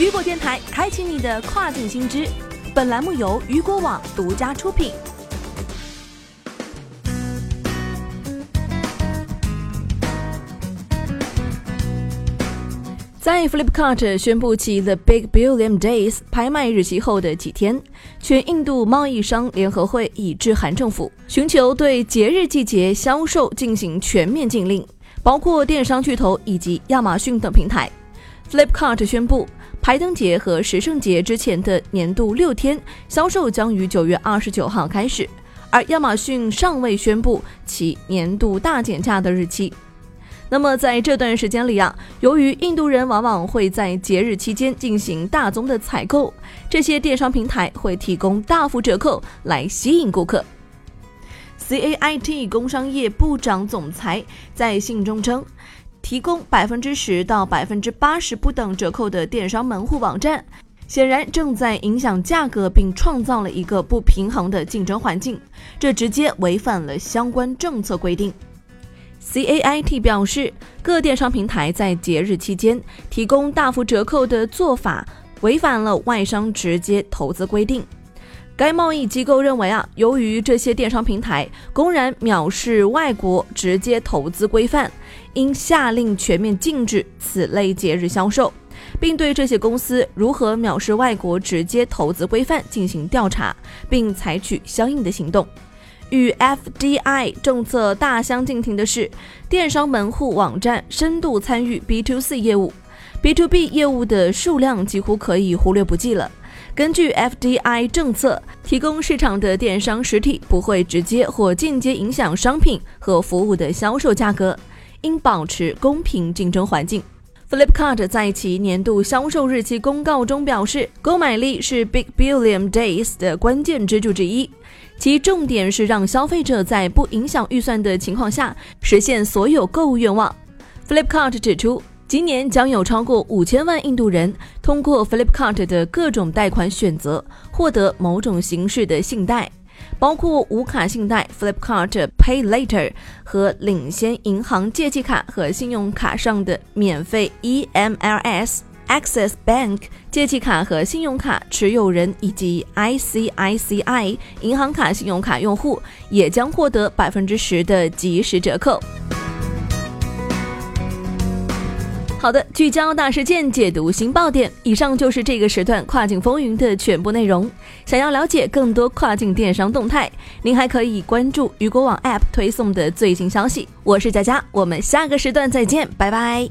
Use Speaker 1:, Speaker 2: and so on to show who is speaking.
Speaker 1: 雨果电台开启你的跨境新知，本栏目由雨果网独家出品。在 Flipkart 宣布其 The Big Billion Days 拍卖日期后的几天，全印度贸易商联合会已致函政府，寻求对节日季节销售进行全面禁令，包括电商巨头以及亚马逊等平台。Flipkart 宣布，排灯节和食圣节之前的年度六天销售将于九月二十九号开始，而亚马逊尚未宣布其年度大减价的日期。那么在这段时间里啊，由于印度人往往会在节日期间进行大宗的采购，这些电商平台会提供大幅折扣来吸引顾客。CAIT 工商业部长总裁在信中称，提供百分之十到百分之八十不等折扣的电商门户网站，显然正在影响价格，并创造了一个不平衡的竞争环境，这直接违反了相关政策规定。CAIT 表示，各电商平台在节日期间提供大幅折扣的做法违反了外商直接投资规定。该贸易机构认为啊，由于这些电商平台公然藐视外国直接投资规范，应下令全面禁止此类节日销售，并对这些公司如何藐视外国直接投资规范进行调查，并采取相应的行动。与 FDI 政策大相径庭的是，电商门户网站深度参与 B to C 业务，B to B 业务的数量几乎可以忽略不计了。根据 FDI 政策，提供市场的电商实体不会直接或间接影响商品和服务的销售价格，应保持公平竞争环境。Flipkart 在其年度销售日期公告中表示，购买力是 Big Billion Days 的关键支柱之一，其重点是让消费者在不影响预算的情况下实现所有购物愿望。Flipkart 指出，今年将有超过五千万印度人通过 Flipkart 的各种贷款选择获得某种形式的信贷。包括无卡信贷 Flipkart Pay Later 和领先银行借记卡和信用卡上的免费 EMLS Access Bank 借记卡和信用卡持有人以及 ICICI 银行卡信用卡用户也将获得百分之十的即时折扣。好的，聚焦大事件，解读新爆点。以上就是这个时段跨境风云的全部内容。想要了解更多跨境电商动态，您还可以关注雨果网 App 推送的最新消息。我是佳佳，我们下个时段再见，拜拜。